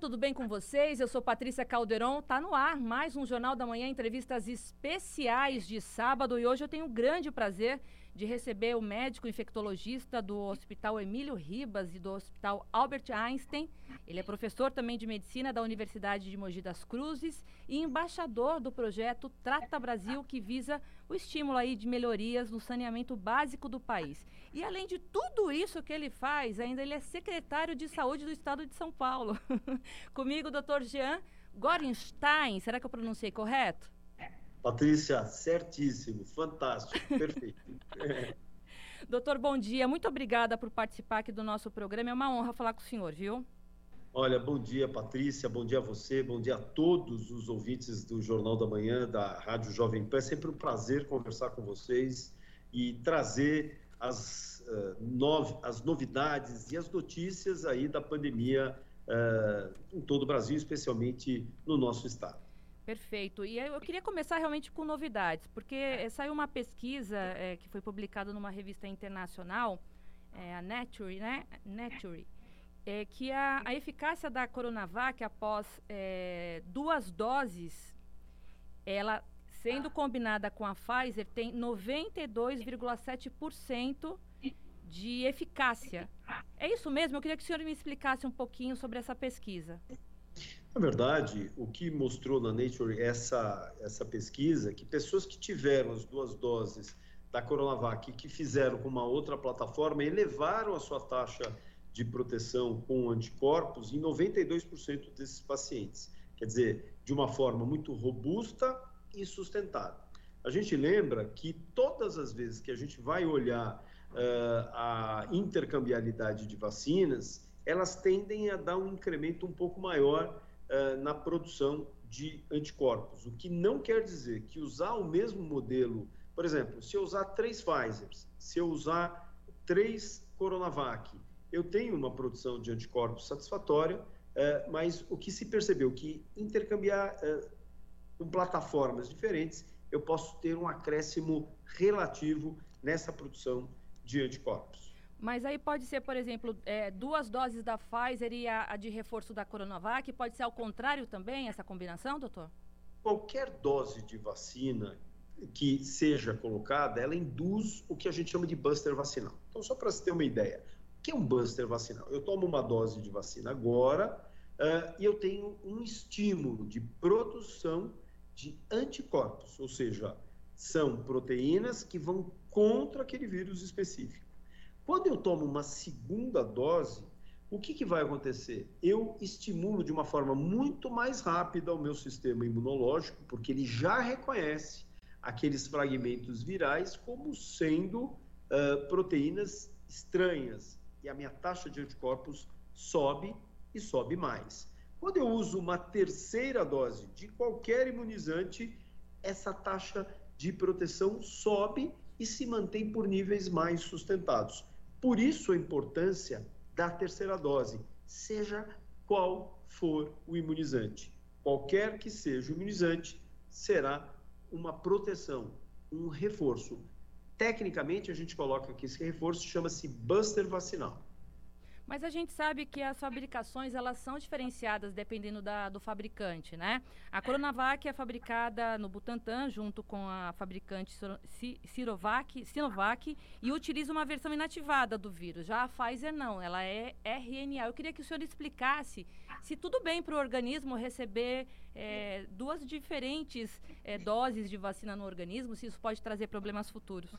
tudo bem com vocês? Eu sou Patrícia Calderon. Tá no ar mais um Jornal da Manhã, entrevistas especiais de sábado. E hoje eu tenho o grande prazer de receber o médico infectologista do Hospital Emílio Ribas e do Hospital Albert Einstein. Ele é professor também de medicina da Universidade de Mogi das Cruzes e embaixador do projeto Trata Brasil, que visa o estímulo aí de melhorias no saneamento básico do país. E além de tudo isso que ele faz, ainda ele é secretário de saúde do estado de São Paulo. Comigo, doutor Jean Gorenstein. Será que eu pronunciei correto? Patrícia, certíssimo, fantástico, perfeito. Doutor, bom dia. Muito obrigada por participar aqui do nosso programa. É uma honra falar com o senhor, viu? Olha, bom dia, Patrícia, bom dia a você, bom dia a todos os ouvintes do Jornal da Manhã, da Rádio Jovem Pan. É sempre um prazer conversar com vocês e trazer as, uh, nove, as novidades e as notícias aí da pandemia uh, em todo o Brasil, especialmente no nosso estado. Perfeito. E eu queria começar realmente com novidades, porque é. saiu uma pesquisa é, que foi publicada numa revista internacional, é, a Nature, né? Nature, é, que a, a, eficácia da Coronavac após duas doses, ela sendo combinada com a Pfizer, tem 92,7% de eficácia. É isso mesmo? Eu queria que o senhor me explicasse um pouquinho sobre essa pesquisa. Na verdade, o que mostrou na Nature essa, essa pesquisa, que pessoas que tiveram as duas doses da Coronavac que fizeram com uma outra plataforma elevaram a sua taxa de proteção com anticorpos em 92% desses pacientes. Quer dizer, de uma forma muito robusta e sustentada. A gente lembra que todas as vezes que a gente vai olhar uh, a intercambiabilidade de vacinas, elas tendem a dar um incremento um pouco maior uh, na produção de anticorpos, o que não quer dizer que usar o mesmo modelo, por exemplo, se eu usar três Pfizer, se eu usar três Coronavac, eu tenho uma produção de anticorpos satisfatória, uh, mas o que se percebeu que intercambiar uh, com plataformas diferentes, eu posso ter um acréscimo relativo nessa produção de anticorpos. Mas aí pode ser, por exemplo, é, duas doses da Pfizer e a, a, de reforço da Coronavac? Pode ser ao contrário também, essa combinação, doutor? Qualquer dose de vacina que seja colocada, ela induz o que a gente chama de buster vacinal. Então, só para você ter uma ideia, o que é um buster vacinal? Eu tomo uma dose de vacina agora uh, e eu tenho um estímulo de produção de anticorpos, ou seja, são proteínas que vão contra aquele vírus específico. Quando eu tomo uma segunda dose, o que, que vai acontecer? Eu estimulo de uma forma muito mais rápida o meu sistema imunológico, porque ele já reconhece aqueles fragmentos virais como sendo uh, proteínas estranhas e a minha taxa de anticorpos sobe e sobe mais. Quando eu uso uma terceira dose de qualquer imunizante, essa taxa de proteção sobe e se mantém por níveis mais sustentados. Por isso a importância da terceira dose, seja qual for o imunizante. Qualquer que seja o imunizante, será uma proteção, um reforço. Tecnicamente, a gente coloca que esse reforço chama-se buster vacinal. Mas a gente sabe que as fabricações elas são diferenciadas dependendo da, do fabricante, né? A Coronavac é fabricada no Butantan junto com a fabricante Sinovac e utiliza uma versão inativada do vírus. Já a Pfizer não, ela é RNA. Eu queria que o senhor explicasse se tudo bem para o organismo receber é, duas diferentes é, doses de vacina no organismo, se isso pode trazer problemas futuros.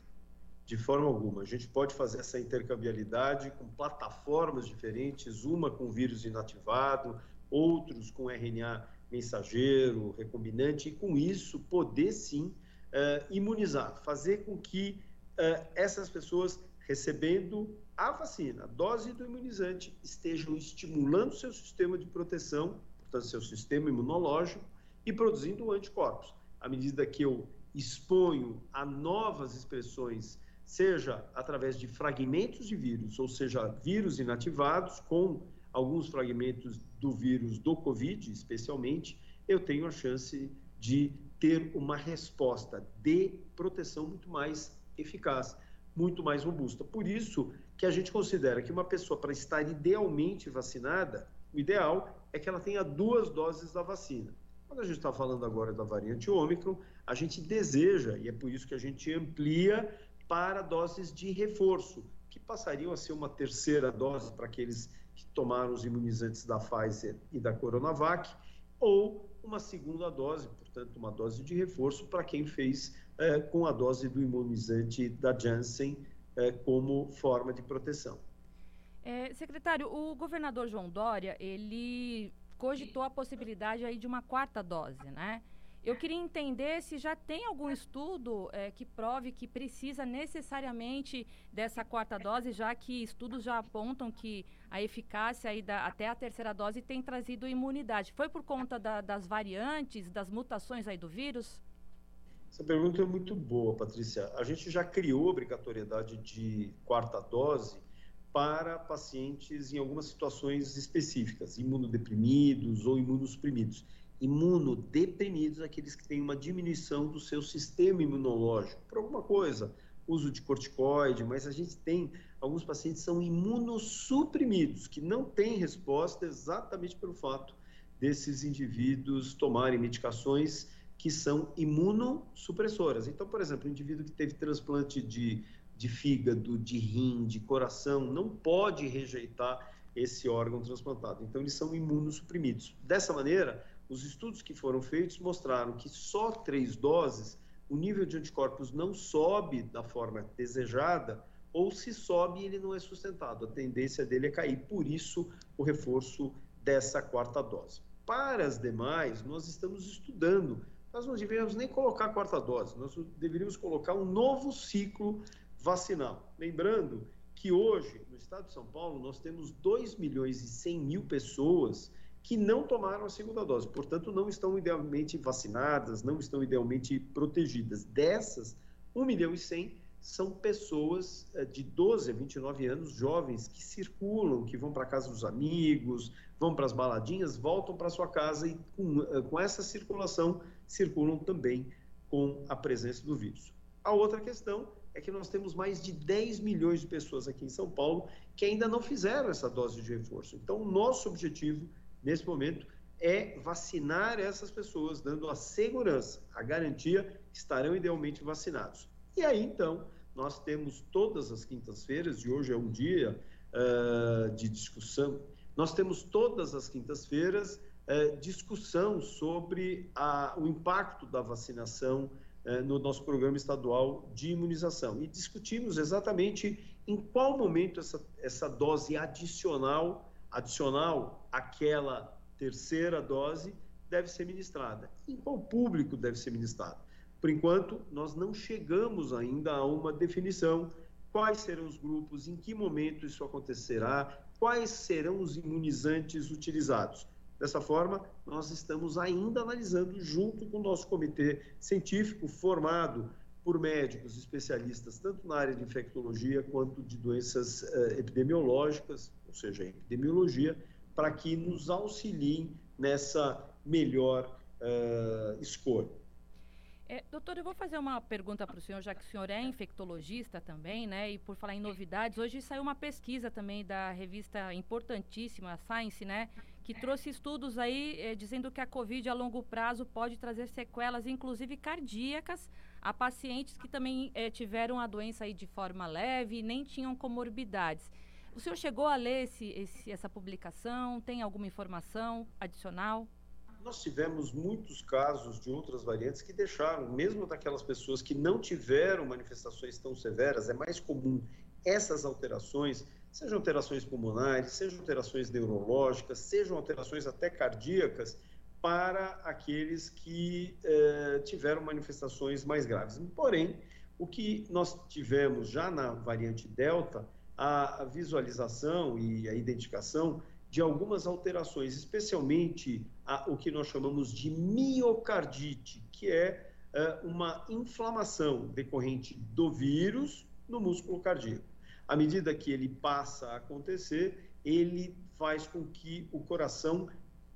De forma alguma. A gente pode fazer essa intercambiabilidade com plataformas diferentes, uma com vírus inativado, outros com RNA mensageiro, recombinante, e com isso poder sim uh, imunizar, fazer com que uh, essas pessoas recebendo a vacina, a dose do imunizante, estejam estimulando seu sistema de proteção, portanto, seu sistema imunológico, e produzindo anticorpos. À medida que eu exponho a novas expressões seja através de fragmentos de vírus, ou seja, vírus inativados com alguns fragmentos do vírus do Covid, especialmente, eu tenho a chance de ter uma resposta de proteção muito mais eficaz, muito mais robusta. Por isso que a gente considera que uma pessoa, para estar idealmente vacinada, O ideal é que ela tenha duas doses da vacina. Quando a gente está falando agora da variante Ômicron, a gente deseja, e é por isso que a gente amplia para doses de reforço, que passariam a ser uma terceira dose para aqueles que tomaram os imunizantes da Pfizer e da Coronavac, ou uma segunda dose, portanto, uma dose de reforço para quem fez é, com a dose do imunizante da Janssen é, como forma de proteção. É, secretário, o governador João Dória, ele cogitou a possibilidade aí de uma quarta dose, né? Eu queria entender se já tem algum estudo é, que prove que precisa necessariamente dessa quarta dose, já que estudos já apontam que a eficácia aí da, até a terceira dose tem trazido imunidade. Foi por conta da, das variantes, das mutações aí do vírus? Essa pergunta é muito boa, Patrícia. A gente já criou obrigatoriedade de quarta dose para pacientes em algumas situações específicas, imunodeprimidos ou imunossuprimidos. Imunodeprimidos, aqueles que têm uma diminuição do seu sistema imunológico, por alguma coisa, uso de corticoide, mas a gente tem alguns pacientes que são imunossuprimidos, que não têm resposta exatamente pelo fato desses indivíduos tomarem medicações que são imunossupressoras. Então, por exemplo, o indivíduo que teve transplante de de fígado, de rim, de coração, não pode rejeitar esse órgão transplantado. Então, eles são imunossuprimidos. Dessa maneira, os estudos que foram feitos mostraram que só três doses, o nível de anticorpos não sobe da forma desejada, ou se sobe, ele não é sustentado. A tendência dele é cair. Por isso, o reforço dessa quarta dose. Para as demais, nós estamos estudando. Nós não deveríamos nem colocar a quarta dose, nós deveríamos colocar um novo ciclo vacinal. Lembrando que hoje, no estado de São Paulo, nós temos 2 milhões e 100 mil pessoas que não tomaram a segunda dose, portanto, não estão idealmente vacinadas, não estão idealmente protegidas. Dessas, 1 milhão e 100 são pessoas eh, de 12 a 29 anos, jovens, que circulam, que vão para casa dos amigos, vão para as baladinhas, voltam para sua casa e com, eh, com essa circulação circulam também com a presença do vírus. A outra questão é que nós temos mais de 10 milhões de pessoas aqui em São Paulo que ainda não fizeram essa dose de reforço. Então, o nosso objetivo, nesse momento, é vacinar essas pessoas, dando a segurança, a garantia que estarão idealmente vacinados. E aí, então, nós temos todas as quintas-feiras, e hoje é um dia uh, de discussão, nós temos todas as quintas-feiras uh, discussão sobre a, o impacto da vacinação eh, no nosso programa estadual de imunização. E discutimos exatamente em qual momento essa, essa dose adicional, adicional àquela terceira dose, deve ser ministrada. Em qual público deve ser ministrada. Por enquanto, nós não chegamos ainda a uma definição. Quais serão os grupos, em que momento isso acontecerá, quais serão os imunizantes utilizados. Dessa forma, nós estamos ainda analisando, junto com o nosso comitê científico, formado por médicos especialistas, tanto na área de infectologia quanto de doenças uh, epidemiológicas, ou seja, epidemiologia, para que nos auxiliem nessa melhor uh, escolha. É, doutor, eu vou fazer uma pergunta para o senhor, já que o senhor é infectologista também, né? E por falar em novidades, hoje saiu uma pesquisa também da revista importantíssima, Science, né? que trouxe estudos aí eh, dizendo que a Covid a longo prazo pode trazer sequelas, inclusive cardíacas, a pacientes que também eh, tiveram a doença aí de forma leve e nem tinham comorbidades. O senhor chegou a ler esse, esse, essa publicação? Tem alguma informação adicional? Nós tivemos muitos casos de outras variantes que deixaram, mesmo daquelas pessoas que não tiveram manifestações tão severas, é mais comum essas alterações sejam alterações pulmonares, sejam alterações neurológicas, sejam alterações até cardíacas, para aqueles que eh, tiveram manifestações mais graves. Porém, o que nós tivemos já na variante Delta, a visualização e a identificação de algumas alterações, especialmente a, o que nós chamamos de miocardite, que é eh, uma inflamação decorrente do vírus no músculo cardíaco à medida que ele passa a acontecer, ele faz com que o coração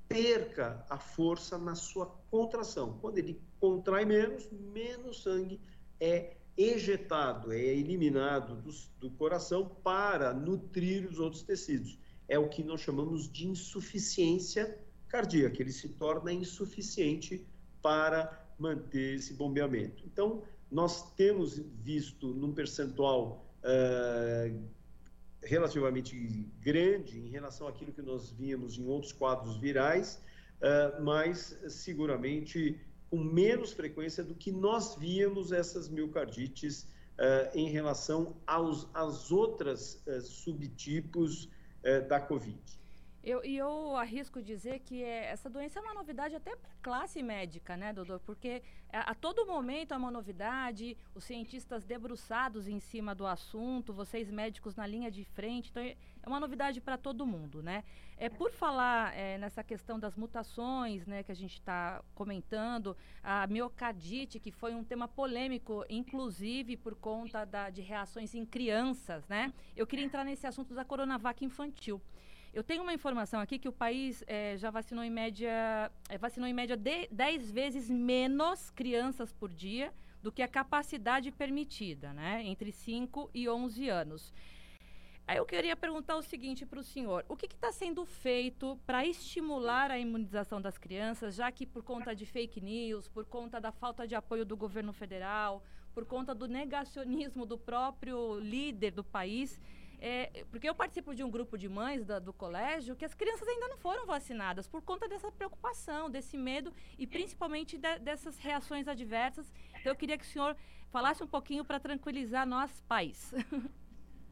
perca a força na sua contração. Quando ele contrai menos, menos sangue é ejetado, é eliminado do, do coração para nutrir os outros tecidos. é o que nós chamamos de insuficiência cardíaca. Ele se torna insuficiente para manter esse bombeamento. Então, nós temos visto num percentual uh, relativamente grande em relação àquilo que nós víamos em outros quadros virais, uh, mas seguramente com menos frequência do que nós víamos essas miocardites uh, em relação aos às outras subtipipos da Covid. Eu, e eu arrisco dizer que é, essa doença é uma novidade até para a classe médica, né, doutor? Porque a, a, todo momento é uma novidade, os cientistas debruçados em cima do assunto, vocês médicos na linha de frente, então é, é uma novidade para todo mundo, né? É, por falar é, nessa questão das mutações, né, que a gente está comentando, a miocardite, que foi um tema polêmico, inclusive por conta da, de reações em crianças, né? Eu queria entrar nesse assunto da Coronavac infantil. Eu tenho uma informação aqui que o país é, já vacinou em média, é, vacinou em média de, 10 vezes menos crianças por dia do que a capacidade permitida, né? Entre 5 e 11 anos. Aí eu queria perguntar o seguinte para o senhor: o que está sendo feito para estimular a imunização das crianças, já que por conta de fake news, por conta da falta de apoio do governo federal, por conta do negacionismo do próprio líder do país, é, porque eu participo de um grupo de mães da, do colégio que as crianças ainda não foram vacinadas por conta dessa preocupação, desse medo e principalmente de, dessas reações adversas. Então eu queria que o senhor falasse um pouquinho para tranquilizar nós pais.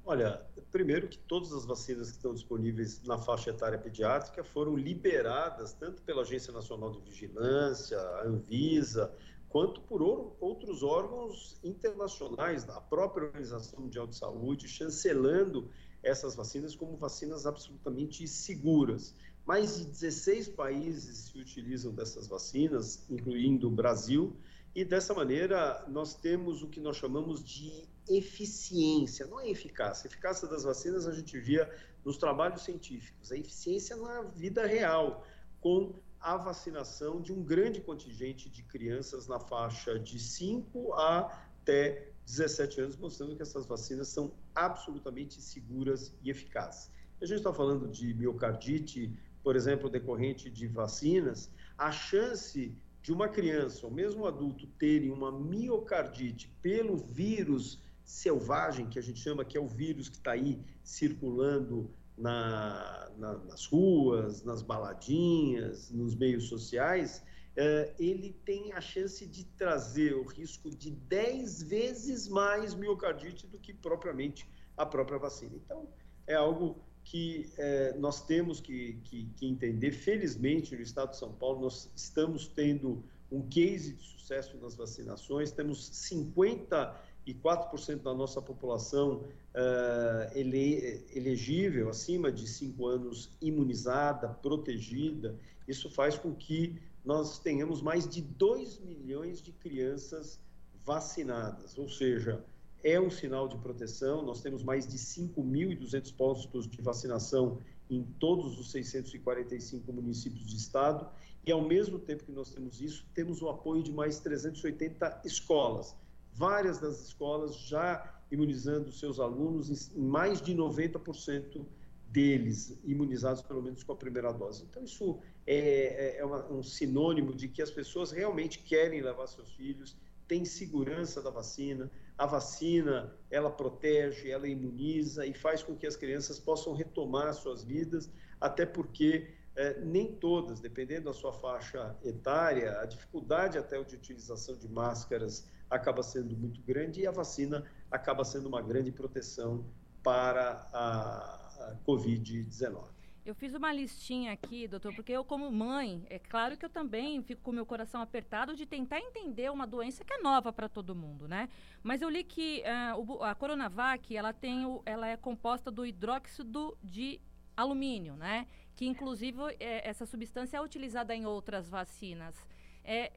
Olha, primeiro que todas as vacinas que estão disponíveis na faixa etária pediátrica foram liberadas tanto pela Agência Nacional de Vigilância, a Anvisa, quanto por outros órgãos internacionais, da própria Organização Mundial de Saúde, chancelando essas vacinas como vacinas absolutamente seguras. Mais de 16 países se utilizam dessas vacinas, incluindo o Brasil, e dessa maneira nós temos o que nós chamamos de eficiência, não é eficácia. A eficácia das vacinas a gente via nos trabalhos científicos, a eficiência na vida real, com a vacinação de um grande contingente de crianças na faixa de 5 até 17 anos, mostrando que essas vacinas são absolutamente seguras e eficazes. A gente está falando de miocardite, por exemplo, decorrente de vacinas, a chance de uma criança ou mesmo um adulto terem uma miocardite pelo vírus selvagem, que a gente chama que é o vírus que está aí circulando na, na, nas ruas, nas baladinhas, nos meios sociais, eh, ele tem a chance de trazer o risco de 10 vezes mais miocardite do que propriamente a própria vacina. Então, é algo que eh, nós temos que, que, que, entender. Felizmente, no estado de São Paulo, nós estamos tendo um case de sucesso nas vacinações, temos 50 e 4% da nossa população uh, ele, elegível, acima de 5 anos, imunizada, protegida, isso faz com que nós tenhamos mais de 2 milhões de crianças vacinadas, ou seja, é um sinal de proteção. Nós temos mais de 5.200 postos de vacinação em todos os 645 municípios de estado, e ao mesmo tempo que nós temos isso, temos o apoio de mais 380 escolas várias das escolas já imunizando seus alunos, mais de 90% deles imunizados pelo menos com a primeira dose. Então, isso é, é, é uma, um sinônimo de que as pessoas realmente querem levar seus filhos, têm segurança da vacina, a vacina, ela protege, ela imuniza e faz com que as crianças possam retomar suas vidas, até porque é, nem todas, dependendo da sua faixa etária, a dificuldade até de utilização de máscaras acaba sendo muito grande e a vacina acaba sendo uma grande proteção para a, a Covid-19. Eu fiz uma listinha aqui, doutor, porque eu, como mãe, é claro que eu também fico com o meu coração apertado de tentar entender uma doença que é nova para todo mundo, né? Mas eu li que uh, a Coronavac, ela, tem o, ela é composta do hidróxido de alumínio, né? Que, inclusive, é, essa substância é utilizada em outras vacinas. É,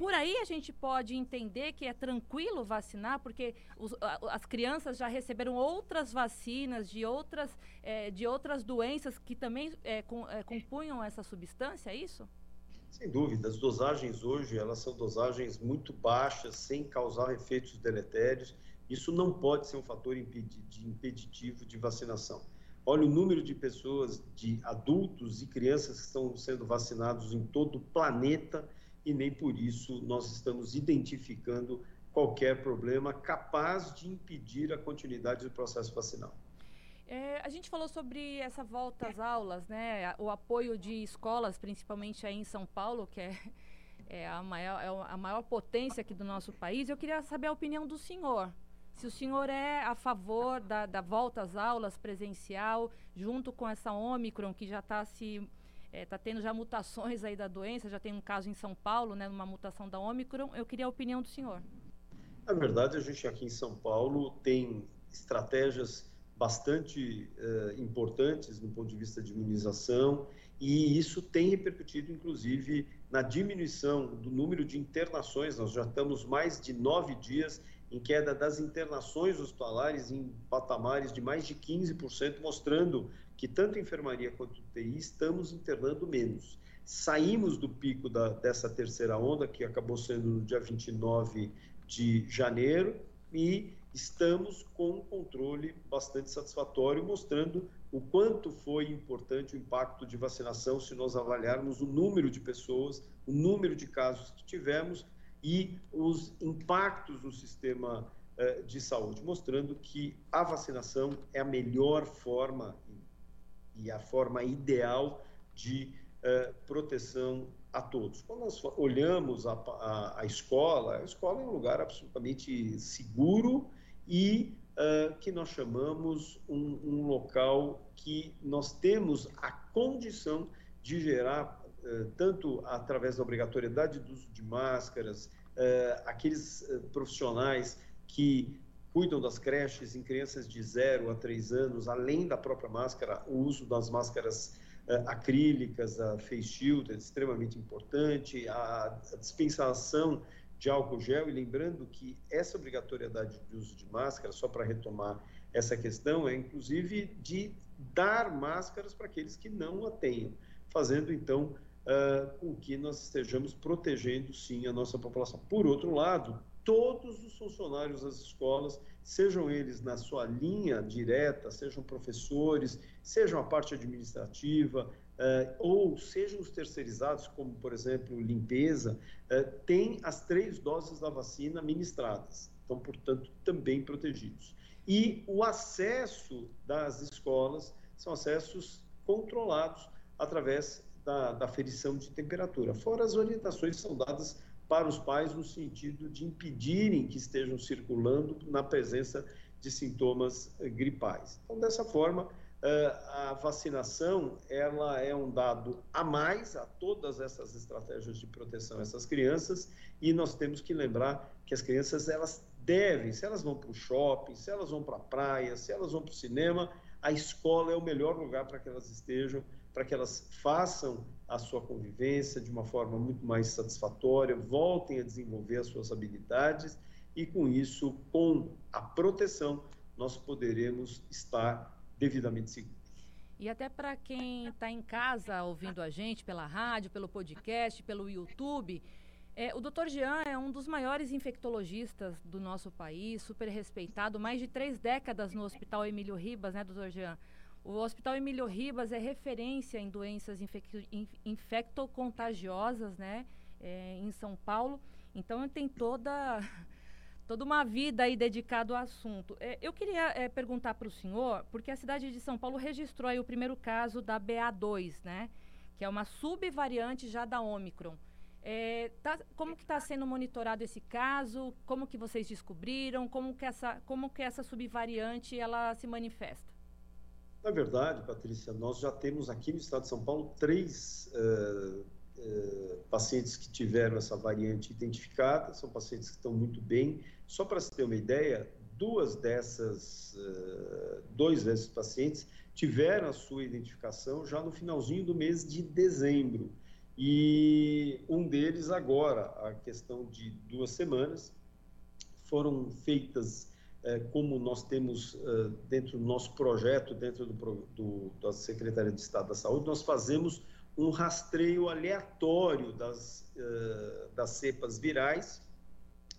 por aí a gente pode entender que é tranquilo vacinar, porque os, as crianças já receberam outras vacinas de outras, é, de outras doenças que também é, com, é, compunham essa substância, é isso? Sem dúvida, as dosagens hoje elas são dosagens muito baixas, sem causar efeitos deletérios. Isso não pode ser um fator impeditivo de vacinação. olha o número de pessoas, de adultos e crianças que estão sendo vacinados em todo o planeta e nem por isso nós estamos identificando qualquer problema capaz de impedir a continuidade do processo vacinal. É, a gente falou sobre essa volta às aulas, né? O apoio de escolas, principalmente aí em São Paulo, que é, é, a, maior, é a maior potência aqui do nosso país. Eu queria saber a opinião do senhor. Se o senhor é a favor da, da volta às aulas presencial, junto com essa Omicron, que já está se está é, tendo já mutações aí da doença, já tem um caso em São Paulo, né, uma mutação da Omicron. Eu queria a opinião do senhor. Na verdade, a gente aqui em São Paulo tem estratégias bastante uh, importantes no ponto de vista de imunização e isso tem repercutido, inclusive, na diminuição do número de internações. Nós já estamos mais de nove dias em queda das internações hospitalares em patamares de mais de 15%, mostrando que tanto enfermaria quanto UTI estamos internando menos. Saímos do pico da, dessa terceira onda, que acabou sendo no dia 29 de janeiro, e estamos com um controle bastante satisfatório, mostrando o quanto foi importante o impacto de vacinação se nós avaliarmos o número de pessoas, o número de casos que tivemos e os impactos no sistema eh, de saúde, mostrando que a vacinação é a melhor forma e a forma ideal de eh, proteção a todos. Quando nós olhamos a, a, a, escola, a escola é um lugar absolutamente seguro e uh, que nós chamamos um, um, local que nós temos a condição de gerar, uh, tanto através da obrigatoriedade do uso de máscaras, uh, aqueles profissionais que cuidam das creches em crianças de 0 a 3 anos, além da própria máscara, o uso das máscaras acrílicas, a face shield é extremamente importante, a, a dispensação de álcool gel e lembrando que essa obrigatoriedade de uso de máscara, só para retomar essa questão, é inclusive de dar máscaras para aqueles que não a tenham, fazendo então uh, com que nós estejamos protegendo sim a nossa população. Por outro lado, todos os funcionários das escolas, sejam eles na sua linha direta, sejam professores, sejam a parte administrativa, uh, ou sejam os terceirizados, como por exemplo limpeza, uh, têm as três doses da vacina ministradas, então, portanto, também protegidos. E o acesso das escolas são acessos controlados através da, da ferição de temperatura, fora as orientações que são dadas para os pais no sentido de impedirem que estejam circulando na presença de sintomas eh, gripais. Então, dessa forma, ah, a vacinação ela é um dado a mais a todas essas estratégias de proteção a essas crianças e nós temos que lembrar que as crianças elas devem, se elas vão para o shopping, se elas vão para a praia, se elas vão para o cinema, a escola é o melhor lugar para que elas estejam, para que elas façam a sua convivência de uma forma muito mais satisfatória, voltem a desenvolver as suas habilidades e com isso, com a proteção, nós poderemos estar devidamente seguros. E até para quem está em casa ouvindo a gente pela rádio, pelo podcast, pelo YouTube, é, o Dr. Jean é um dos maiores infectologistas do nosso país, super respeitado, mais de três décadas no Hospital Emílio Ribas, né, Dr. Jean? O Hospital Emílio Ribas é referência em doenças infec infectocontagiosas, né, é, em São Paulo. Então, tem toda toda uma vida aí dedicada ao assunto. É, eu queria é, perguntar para o senhor, porque a cidade de São Paulo registrou aí o primeiro caso da BA2, né? Que é uma subvariante já da Omicron. É, tá, como que está sendo monitorado esse caso? Como que vocês descobriram? Como que essa, como que essa subvariante ela se manifesta? Na verdade, Patrícia, nós já temos aqui no estado de São Paulo três uh, uh, pacientes que tiveram essa variante identificada, são pacientes que estão muito bem, só para se ter uma ideia, duas dessas, uh, dois desses pacientes tiveram a sua identificação já no finalzinho do mês de dezembro. E um deles agora, a questão de duas semanas, foram feitas como nós temos uh, dentro do nosso projeto, dentro do, do, da Secretaria de Estado da Saúde, nós fazemos um rastreio aleatório das, das cepas virais,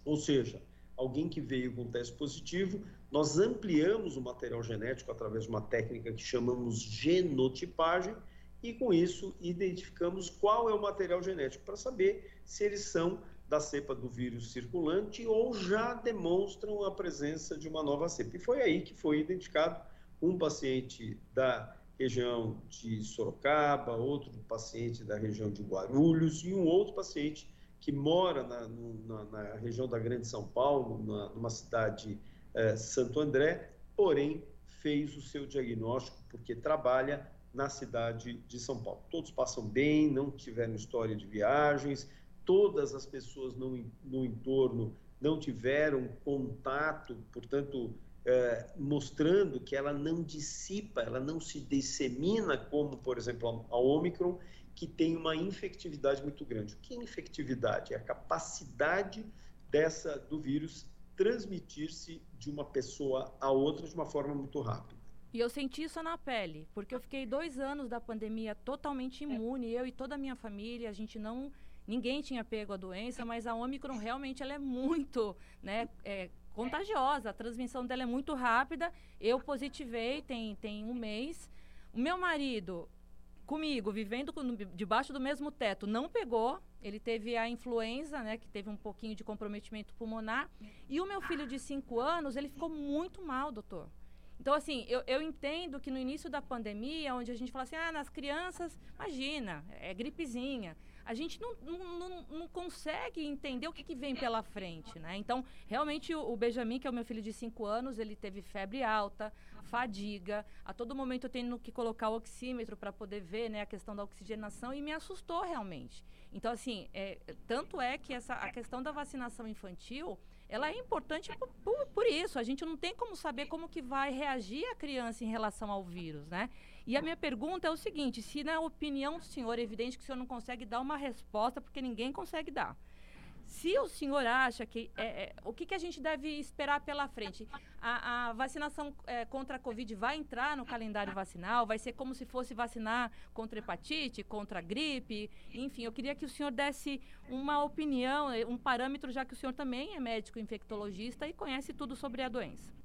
ou seja, alguém que veio com teste positivo, nós ampliamos o material genético através de uma técnica que chamamos genotipagem e com isso identificamos qual é o material genético para saber se eles são da cepa do vírus circulante ou já demonstram a presença de uma nova cepa. E foi aí que foi identificado um paciente da região de Sorocaba, outro paciente da região de Guarulhos e um outro paciente que mora na, na, na região da Grande São Paulo, na, numa cidade eh, Santo André, porém fez o seu diagnóstico porque trabalha na cidade de São Paulo. Todos passam bem, não tiveram história de viagens, todas as pessoas no, no entorno não tiveram contato, portanto, eh, mostrando que ela não dissipa, ela não se dissemina como, por exemplo, a, a Omicron, que tem uma infectividade muito grande. O que é infectividade? É a capacidade dessa do vírus transmitir-se de uma pessoa a outra de uma forma muito rápida. E eu senti isso na pele, porque eu fiquei dois anos da pandemia totalmente imune, eu e toda a minha família, a gente não, ninguém tinha pego a doença, mas a Omicron realmente ela é muito, né, é, contagiosa, a transmissão dela é muito rápida. Eu positivei tem, tem um mês. O meu marido, comigo, vivendo com, debaixo do mesmo teto, não pegou. Ele teve a influenza, né, que teve um pouquinho de comprometimento pulmonar. E o meu filho de 5 anos, ele ficou muito mal, doutor. Então, assim, eu, eu entendo que no início da pandemia, onde a gente fala assim, ah, nas crianças, imagina, é gripezinha a gente não, não, não, consegue entender o que, que, vem pela frente, né? Então, realmente, o, o, Benjamin, que é o meu filho de 5 anos, ele teve febre alta, fadiga, a todo momento eu tenho que colocar o oxímetro para poder ver né, a questão da oxigenação e me assustou realmente. Então, assim, é, tanto é que essa, a questão da vacinação infantil, ela é importante por, por, por, isso. A gente não tem como saber como que vai reagir a criança em relação ao vírus, né? E a minha pergunta é o seguinte: se na opinião do senhor, é evidente que o senhor não consegue dar uma resposta, porque ninguém consegue dar. Se o senhor acha que. É, é, o que, que a gente deve esperar pela frente? A, a vacinação é, contra a Covid vai entrar no calendário vacinal? Vai ser como se fosse vacinar contra hepatite, contra gripe? Enfim, eu queria que o senhor desse uma opinião, um parâmetro, já que o senhor também é médico infectologista e conhece tudo sobre a doença.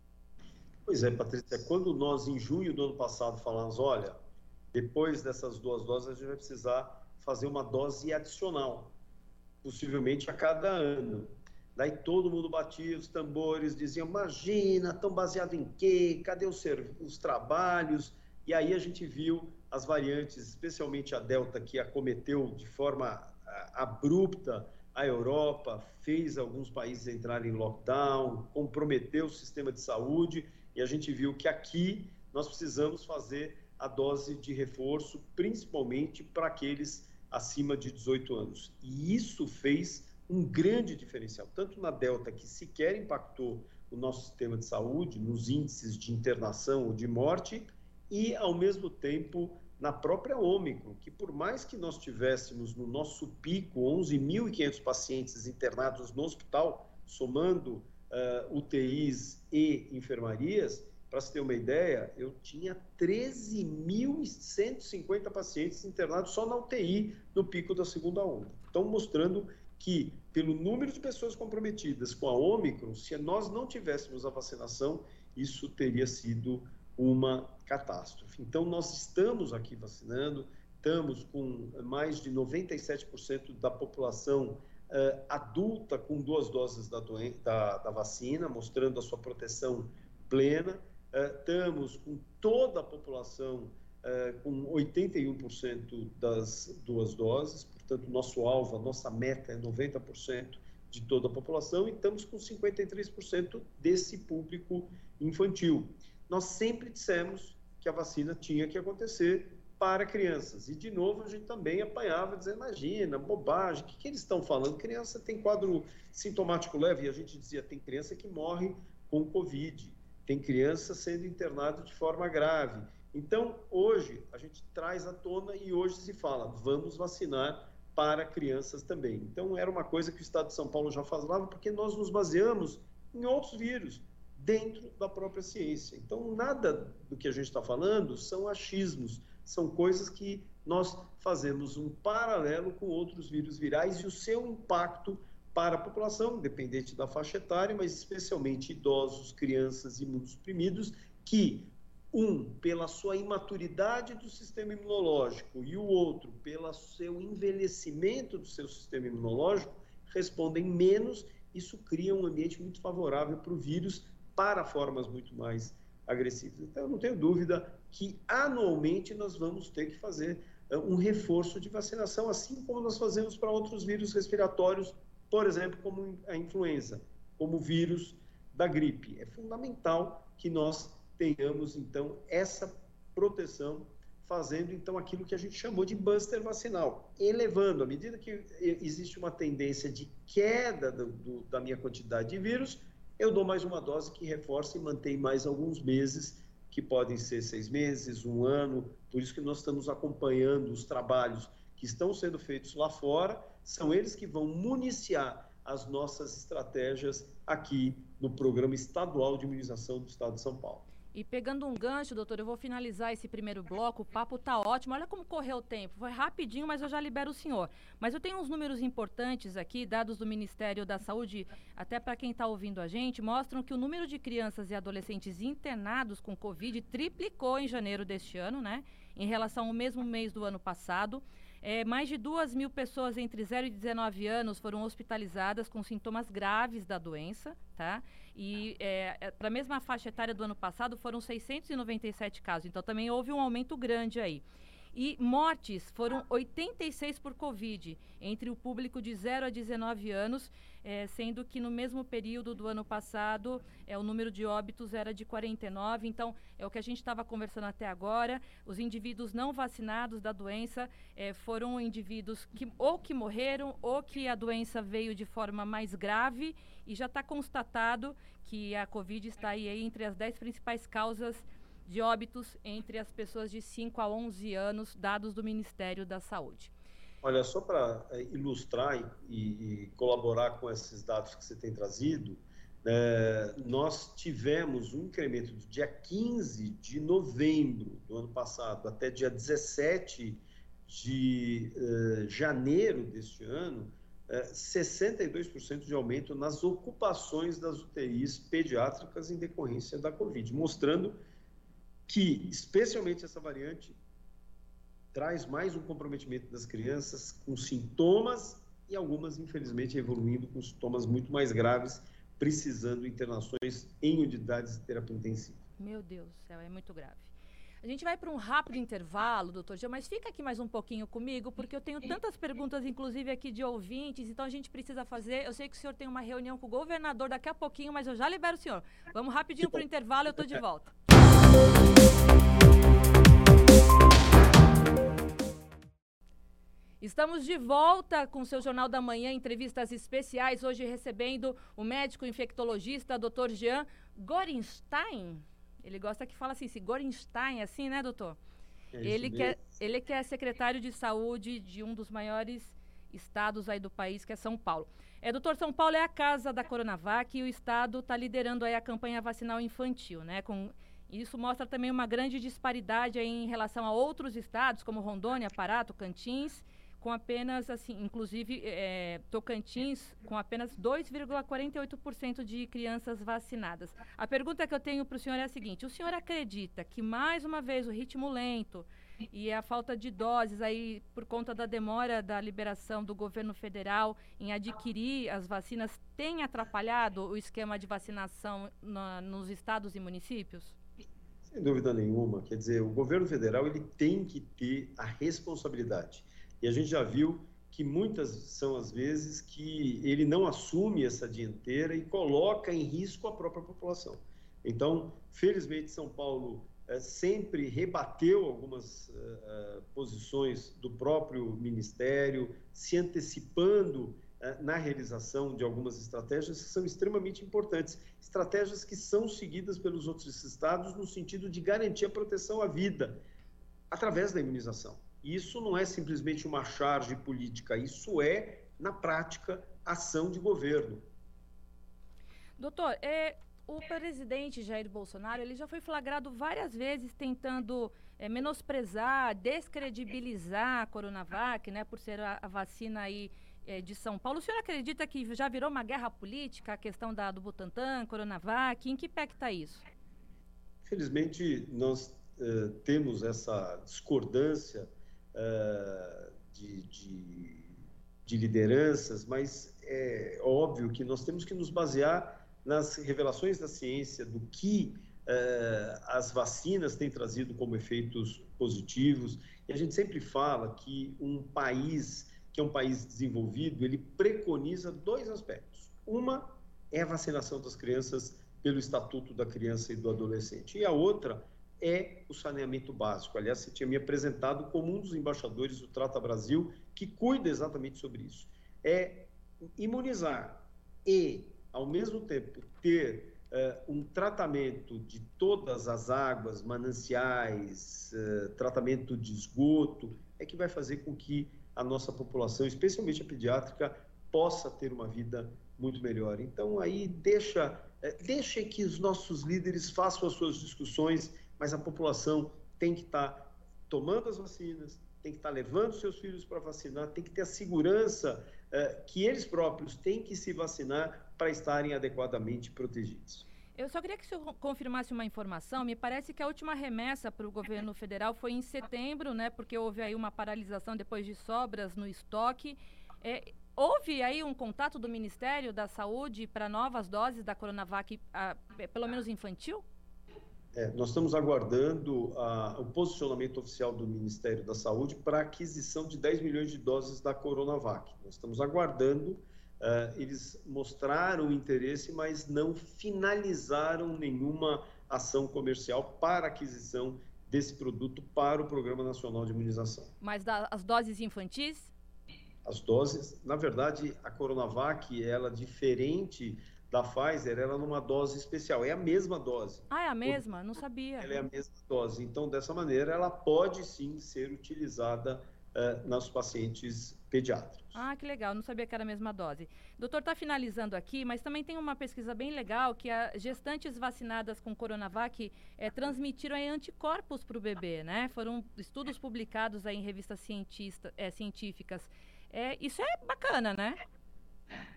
Pois é, Patrícia, quando nós em junho do ano passado falamos, olha, depois dessas duas doses a gente vai precisar fazer uma dose adicional, possivelmente a cada ano. Daí todo mundo batia os tambores, diziam, imagina, estão baseado em quê? Cadê os, os trabalhos? E aí a gente viu as variantes, especialmente a Delta, que acometeu de forma abrupta a Europa, fez alguns países entrarem em lockdown, comprometeu o sistema de saúde e a gente viu que aqui nós precisamos fazer a dose de reforço, principalmente para aqueles acima de 18 anos. E isso fez um grande diferencial, tanto na Delta, que sequer impactou o nosso sistema de saúde, nos índices de internação ou de morte, e, ao mesmo tempo, na própria Ômicron, que por mais que nós tivéssemos no nosso pico 11.500 pacientes internados no hospital, somando uh, UTIs e enfermarias, para se ter uma ideia, eu tinha 13.150 pacientes internados só na UTI no pico da segunda onda. Então, mostrando que, pelo número de pessoas comprometidas com a Ômicron, se nós não tivéssemos a vacinação, isso teria sido uma catástrofe. Então, nós estamos aqui vacinando, estamos com mais de 97% da população uh, adulta com duas doses da, da, da, vacina, mostrando a sua proteção plena. Uh, estamos com toda a população uh, com 81% das duas doses, portanto, nosso alvo, a nossa meta é 90% de toda a população e estamos com 53% desse público infantil. Nós sempre dissemos que a vacina tinha que acontecer para crianças. E, de novo, a gente também apanhava, dizendo, imagina, bobagem, o que, que eles estão falando? Criança tem quadro sintomático leve, e a gente dizia, tem criança que morre com Covid, tem criança sendo internada de forma grave. Então, hoje, a gente traz à tona e hoje se fala, vamos vacinar para crianças também. Então, era uma coisa que o Estado de São Paulo já falava, porque nós nos baseamos em outros vírus, dentro da própria ciência. Então, nada do que a gente está falando são achismos, são coisas que nós fazemos um paralelo com outros vírus virais e o seu impacto para a população, independente da faixa etária, mas especialmente idosos, crianças e imunossuprimidos, que um pela sua imaturidade do sistema imunológico e o outro pelo seu envelhecimento do seu sistema imunológico respondem menos. Isso cria um ambiente muito favorável para o vírus para formas muito mais agressivas. Então, eu não tenho dúvida que anualmente nós vamos ter que fazer uh, um reforço de vacinação, assim como nós fazemos para outros vírus respiratórios por exemplo, como a influenza, como o vírus da gripe. É fundamental que nós tenhamos, então, essa proteção, fazendo, então, aquilo que a gente chamou de buster vacinal, elevando, à medida que existe uma tendência de queda do, do, da minha quantidade de vírus, eu dou mais uma dose que reforça e mantém mais alguns meses, que podem ser seis meses, um ano, por isso que nós estamos acompanhando os trabalhos que estão sendo feitos lá fora, são eles que vão municiar as nossas estratégias aqui no Programa Estadual de Imunização do Estado de São Paulo. E pegando um gancho, doutor, eu vou finalizar esse primeiro bloco. O papo tá ótimo. Olha como correu o tempo. Foi rapidinho, mas eu já libero o senhor. Mas eu tenho uns números importantes aqui, dados do Ministério da Saúde, até para quem está ouvindo a gente, mostram que o número de crianças e adolescentes internados com Covid triplicou em janeiro deste ano, né? Em relação ao mesmo mês do ano passado. É, mais de duas mil pessoas entre 0 e 19 anos foram hospitalizadas com sintomas graves da doença, tá? E é, é para a mesma faixa etária do ano passado foram 697 casos. Então também houve um aumento grande aí. E mortes foram 86 por Covid, entre o público de 0 a 19 anos, é, sendo que no mesmo período do ano passado é, o número de óbitos era de 49. Então, é o que a gente estava conversando até agora. Os indivíduos não vacinados da doença é, foram indivíduos que ou que morreram ou que a doença veio de forma mais grave e já está constatado que a Covid está aí entre as 10 principais causas de óbitos entre as pessoas de 5 a 11 anos, dados do Ministério da Saúde. Olha, só para é, ilustrar e, e, colaborar com esses dados que você tem trazido, é, nós tivemos um incremento do dia 15 de novembro do ano passado até dia 17 de uh, janeiro deste ano, uh, é, 62% de aumento nas ocupações das UTIs pediátricas em decorrência da Covid, mostrando que, especialmente essa variante, traz mais um comprometimento das crianças com sintomas e algumas, infelizmente, evoluindo com sintomas muito mais graves, precisando de internações em unidades de terapia intensiva. Meu Deus do céu, é muito grave. A gente vai para um rápido intervalo, doutor Gil, mas fica aqui mais um pouquinho comigo, porque eu tenho tantas perguntas, inclusive aqui de ouvintes, então a gente precisa fazer. Eu sei que o senhor tem uma reunião com o governador daqui a pouquinho, mas eu já libero o senhor. Vamos rapidinho para o intervalo, eu estou de volta. Estamos de volta com o seu Jornal da Manhã, entrevistas especiais, hoje recebendo o médico infectologista Dr. Jean Gorenstein. Ele gosta que fala assim, se Gorenstein, assim, né, doutor? É ele, que é, ele que é secretário de saúde de um dos maiores estados aí do país, que é São Paulo. É, doutor, São Paulo é a casa da Coronavac e o estado está liderando aí a campanha vacinal infantil, né? Com isso mostra também uma grande disparidade em relação a outros estados, como Rondônia, Pará, Tocantins, com apenas, assim, inclusive é, Tocantins, com apenas 2,48% de crianças vacinadas. A pergunta que eu tenho para o senhor é a seguinte: o senhor acredita que, mais uma vez, o ritmo lento e a falta de doses aí por conta da demora da liberação do governo federal em adquirir as vacinas tem atrapalhado o esquema de vacinação na, nos estados e municípios? Sem dúvida nenhuma. Quer dizer, o governo federal ele tem que ter a responsabilidade. E a gente já viu que muitas são as vezes que ele não assume essa dianteira e coloca em risco a própria população. Então, felizmente, São Paulo é, sempre rebateu algumas uh, posições do próprio Ministério, se antecipando na realização de algumas estratégias que são extremamente importantes. Estratégias que são seguidas pelos outros estados no sentido de garantir a proteção à vida através da imunização. Isso não é simplesmente uma charge política, isso é, na prática, ação de governo. Doutor, é, o presidente Jair Bolsonaro ele já foi flagrado várias vezes tentando é, menosprezar, descredibilizar a Coronavac, né, por ser a, a vacina aí é, de São Paulo. O senhor acredita que já virou uma guerra política a questão da, do Butantan, Coronavac? Em que pé está isso? Felizmente, nós uh, temos essa discordância uh, de, de, de, lideranças, mas é óbvio que nós temos que nos basear nas revelações da ciência do que uh, as vacinas têm trazido como efeitos positivos. E a gente sempre fala que um país que é um país desenvolvido, ele preconiza dois aspectos. Uma é a vacinação das crianças pelo Estatuto da Criança e do Adolescente. E a outra é o saneamento básico. Aliás, você tinha me apresentado como um dos embaixadores do Trata Brasil que cuida exatamente sobre isso. É imunizar e, ao mesmo tempo, ter uh, um tratamento de todas as águas, mananciais, uh, tratamento de esgoto, é que vai fazer com que a nossa população, especialmente a pediátrica, possa ter uma vida muito melhor. Então, aí deixa, é, deixa que os nossos líderes façam as suas discussões, mas a população tem que estar tá tomando as vacinas, tem que estar tá levando seus filhos para vacinar, tem que ter a segurança é, que eles próprios têm que se vacinar para estarem adequadamente protegidos. Eu só queria que o senhor confirmasse uma informação. Me parece que a última remessa para o governo federal foi em setembro, né? Porque houve aí uma paralisação depois de sobras no estoque. É, houve aí um contato do Ministério da Saúde para novas doses da Coronavac, a, é, pelo menos infantil? É, nós estamos aguardando a, o posicionamento oficial do Ministério da Saúde para a aquisição de 10 milhões de doses da Coronavac. Nós estamos aguardando Uh, eles mostraram interesse, mas não finalizaram nenhuma ação comercial para aquisição desse produto para o Programa Nacional de Imunização. Mas da, as doses infantis? As doses, na verdade, a Coronavac, ela diferente da Pfizer, ela numa dose especial, é a mesma dose. Ah, é a mesma? Não sabia. Ela é a mesma dose. Então, dessa maneira, ela pode sim ser utilizada uh, nos pacientes pediátricos. Ah, que legal, não sabia que era a mesma dose. Doutor, está finalizando aqui, mas também tem uma pesquisa bem legal que gestantes vacinadas com Coronavac é, transmitiram anticorpos para o bebê, né? Foram estudos publicados aí em revistas cientista, é, científicas. É, isso é bacana, né?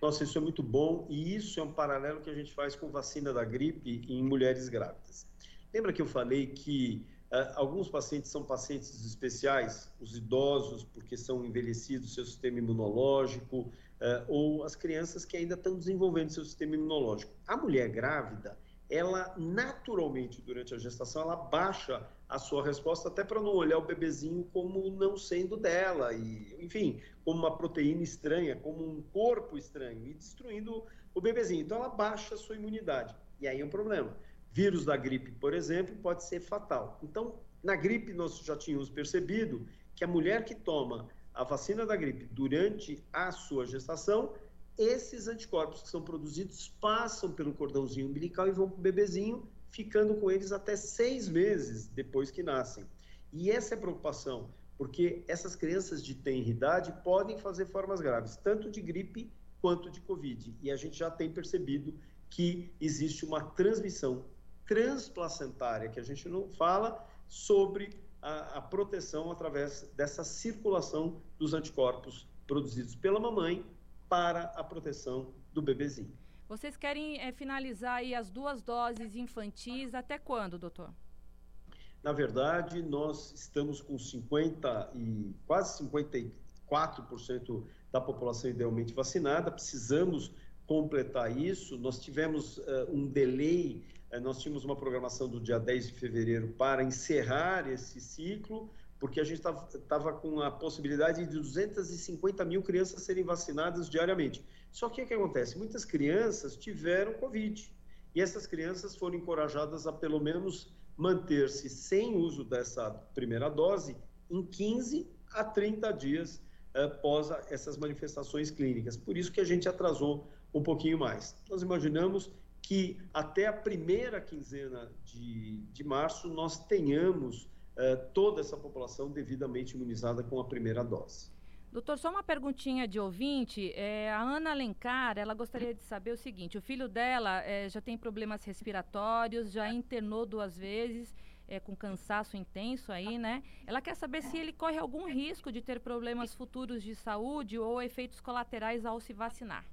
Nossa, isso é muito bom e isso é um paralelo que a gente faz com vacina da gripe em mulheres grávidas. Lembra que eu falei que Uh, alguns pacientes são pacientes especiais, os idosos, porque são envelhecidos, seu sistema imunológico, uh, ou as crianças que ainda estão desenvolvendo seu sistema imunológico. A mulher grávida, ela naturalmente, durante a gestação, ela baixa a sua resposta até para não olhar o bebezinho como não sendo dela, e, enfim, como uma proteína estranha, como um corpo estranho, e destruindo o bebezinho. Então, ela baixa a sua imunidade. E aí é um problema vírus da gripe, por exemplo, pode ser fatal. Então, na gripe, nós já tínhamos percebido que a mulher que toma a vacina da gripe durante a sua gestação, esses anticorpos que são produzidos passam pelo cordãozinho umbilical e vão para o bebezinho, ficando com eles até seis meses depois que nascem. E essa é a preocupação, porque essas crianças de tenra idade podem fazer formas graves, tanto de gripe quanto de Covid. E a gente já tem percebido que existe uma transmissão transplacentária, que a gente não fala sobre a, a, proteção através dessa circulação dos anticorpos produzidos pela mamãe para a proteção do bebezinho. Vocês querem é, finalizar aí as duas doses infantis até quando, doutor? Na verdade, nós estamos com 50 e quase 54% da população idealmente vacinada. Precisamos completar isso. Nós tivemos uh, um delay é, nós tínhamos uma programação do dia 10 de fevereiro para encerrar esse ciclo, porque a gente estava com a possibilidade de 250 mil crianças serem vacinadas diariamente. Só que o que acontece? Muitas crianças tiveram Covid e essas crianças foram encorajadas a pelo menos manter-se sem uso dessa primeira dose em 15 a 30 dias após essas manifestações clínicas. Por isso que a gente atrasou um pouquinho mais. Nós imaginamos que até a primeira quinzena de, de março nós tenhamos eh, toda essa população devidamente imunizada com a primeira dose. Doutor, só uma perguntinha de ouvinte. É, a Ana Alencar, ela gostaria de saber o seguinte: o filho dela é, já tem problemas respiratórios, já internou duas vezes, é, com cansaço intenso aí, né? Ela quer saber se ele corre algum risco de ter problemas futuros de saúde ou efeitos colaterais ao se vacinar.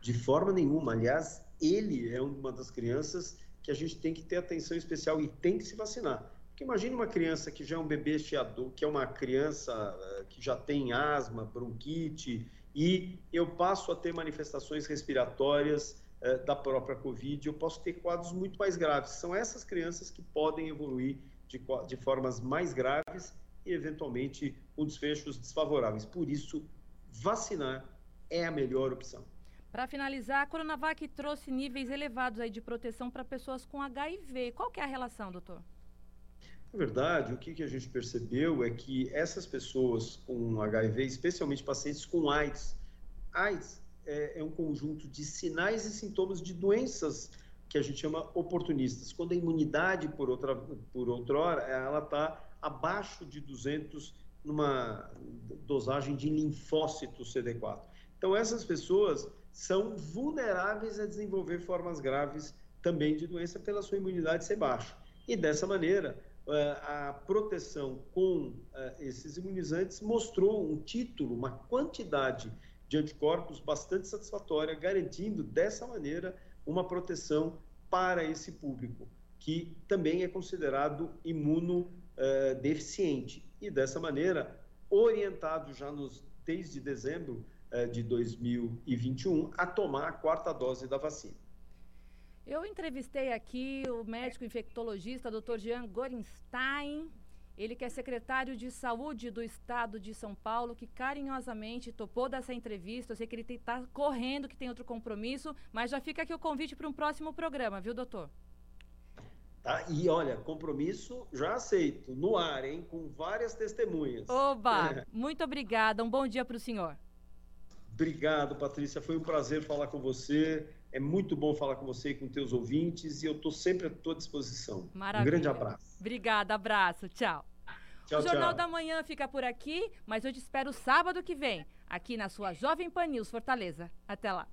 De forma nenhuma. Aliás, ele é uma das crianças que a gente tem que ter atenção especial e tem que se vacinar. Porque imagine uma criança que já é um bebê chiador, que é uma criança eh, que já tem asma, bronquite, e eu passo a ter manifestações respiratórias eh, da própria Covid, eu posso ter quadros muito mais graves. São essas crianças que podem evoluir de, de formas mais graves e, eventualmente, com desfechos desfavoráveis. Por isso, vacinar é a melhor opção. Para finalizar, a Coronavac trouxe níveis elevados aí de proteção para pessoas com HIV. Qual que é a relação, doutor? Na verdade, o que, a gente percebeu é que essas pessoas com HIV, especialmente pacientes com AIDS, AIDS é, é um conjunto de sinais e sintomas de doenças que a gente chama oportunistas. Quando a imunidade, por outra, por outrora, ela está abaixo de 200 numa dosagem de linfócito CD4. Então, essas pessoas são vulneráveis a desenvolver formas graves também de doença pela sua imunidade ser baixa. E dessa maneira, a proteção com eh, esses imunizantes mostrou um título, uma quantidade de anticorpos bastante satisfatória, garantindo dessa maneira uma proteção para esse público, que também é considerado imunodeficiente. E dessa maneira, orientado já nos, desde dezembro de 2021 a tomar a quarta dose da vacina. Eu entrevistei aqui o médico infectologista Dr. Jean Gorenstein, ele que é secretário de saúde do estado de São Paulo, que carinhosamente topou dessa entrevista. Eu sei que ele está correndo, que tem outro compromisso, mas já fica aqui o convite para um próximo programa, viu, doutor? Tá, e olha, compromisso já aceito, no ar, hein? Com várias testemunhas. Oba! É. Muito obrigada. Um bom dia para o senhor. Obrigado, Patrícia. Foi um prazer falar com você. É muito bom falar com você e com teus ouvintes e eu estou sempre à tua disposição. Maravilha. Um grande abraço. Obrigada, abraço. Tchau. Tchau, o Jornal tchau. da Manhã fica por aqui, mas eu te espero sábado que vem, aqui na sua Jovem Pan News Fortaleza. Até lá.